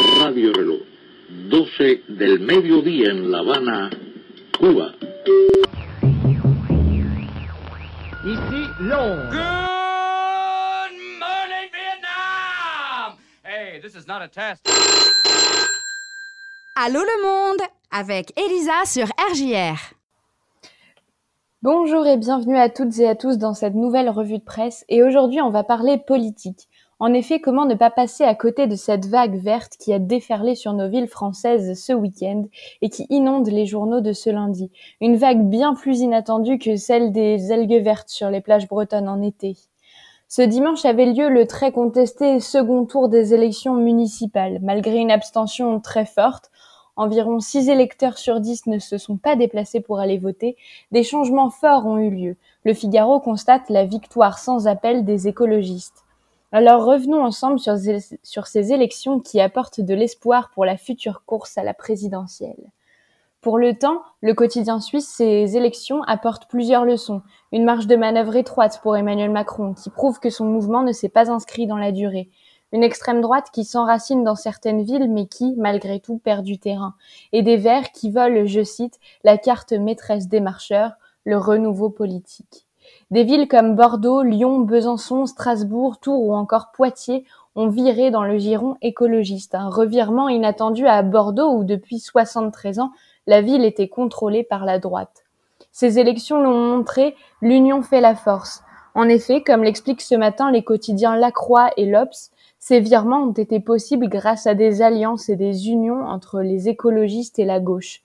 Radio Reloj, 12 del mediodía en La Habana, Cuba. Ici Londres. Good morning, Vietnam! Hey, this is not a test. Allô le monde avec Elisa sur RJR. Bonjour et bienvenue à toutes et à tous dans cette nouvelle revue de presse et aujourd'hui on va parler politique. En effet, comment ne pas passer à côté de cette vague verte qui a déferlé sur nos villes françaises ce week-end et qui inonde les journaux de ce lundi? Une vague bien plus inattendue que celle des algues vertes sur les plages bretonnes en été. Ce dimanche avait lieu le très contesté second tour des élections municipales. Malgré une abstention très forte, environ 6 électeurs sur 10 ne se sont pas déplacés pour aller voter, des changements forts ont eu lieu. Le Figaro constate la victoire sans appel des écologistes. Alors revenons ensemble sur, ces élections qui apportent de l'espoir pour la future course à la présidentielle. Pour le temps, le quotidien suisse, ces élections apportent plusieurs leçons. Une marge de manœuvre étroite pour Emmanuel Macron, qui prouve que son mouvement ne s'est pas inscrit dans la durée une extrême droite qui s'enracine dans certaines villes mais qui, malgré tout, perd du terrain, et des Verts qui volent, je cite, la carte maîtresse des marcheurs, le renouveau politique. Des villes comme Bordeaux, Lyon, Besançon, Strasbourg, Tours ou encore Poitiers ont viré dans le giron écologiste, un revirement inattendu à Bordeaux où depuis 73 ans, la ville était contrôlée par la droite. Ces élections l'ont montré, l'union fait la force. En effet, comme l'expliquent ce matin les quotidiens La Croix et l'Obs, ces virements ont été possibles grâce à des alliances et des unions entre les écologistes et la gauche.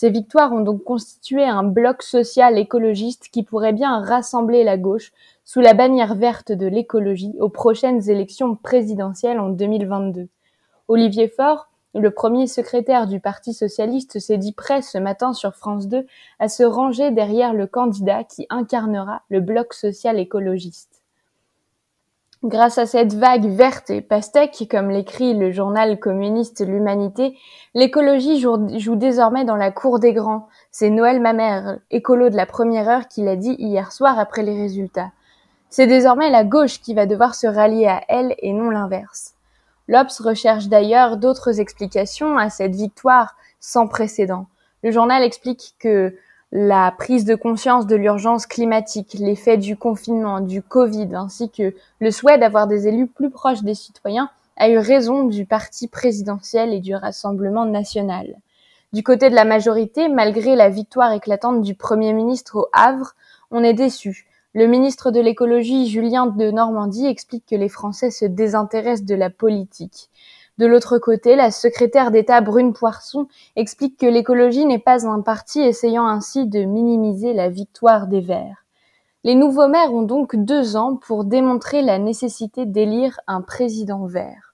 Ces victoires ont donc constitué un bloc social écologiste qui pourrait bien rassembler la gauche sous la bannière verte de l'écologie aux prochaines élections présidentielles en 2022. Olivier Faure, le premier secrétaire du Parti socialiste, s'est dit prêt ce matin sur France 2 à se ranger derrière le candidat qui incarnera le bloc social écologiste. Grâce à cette vague verte et pastèque, comme l'écrit le journal communiste L'Humanité, l'écologie joue désormais dans la cour des grands. C'est Noël Mamère, écolo de la première heure, qui l'a dit hier soir après les résultats. C'est désormais la gauche qui va devoir se rallier à elle et non l'inverse. L'Obs recherche d'ailleurs d'autres explications à cette victoire sans précédent. Le journal explique que la prise de conscience de l'urgence climatique, l'effet du confinement, du Covid, ainsi que le souhait d'avoir des élus plus proches des citoyens a eu raison du parti présidentiel et du Rassemblement national. Du côté de la majorité, malgré la victoire éclatante du Premier ministre au Havre, on est déçu. Le ministre de l'écologie, Julien de Normandie, explique que les Français se désintéressent de la politique. De l'autre côté, la secrétaire d'État Brune Poisson explique que l'écologie n'est pas un parti essayant ainsi de minimiser la victoire des Verts. Les nouveaux maires ont donc deux ans pour démontrer la nécessité d'élire un président vert.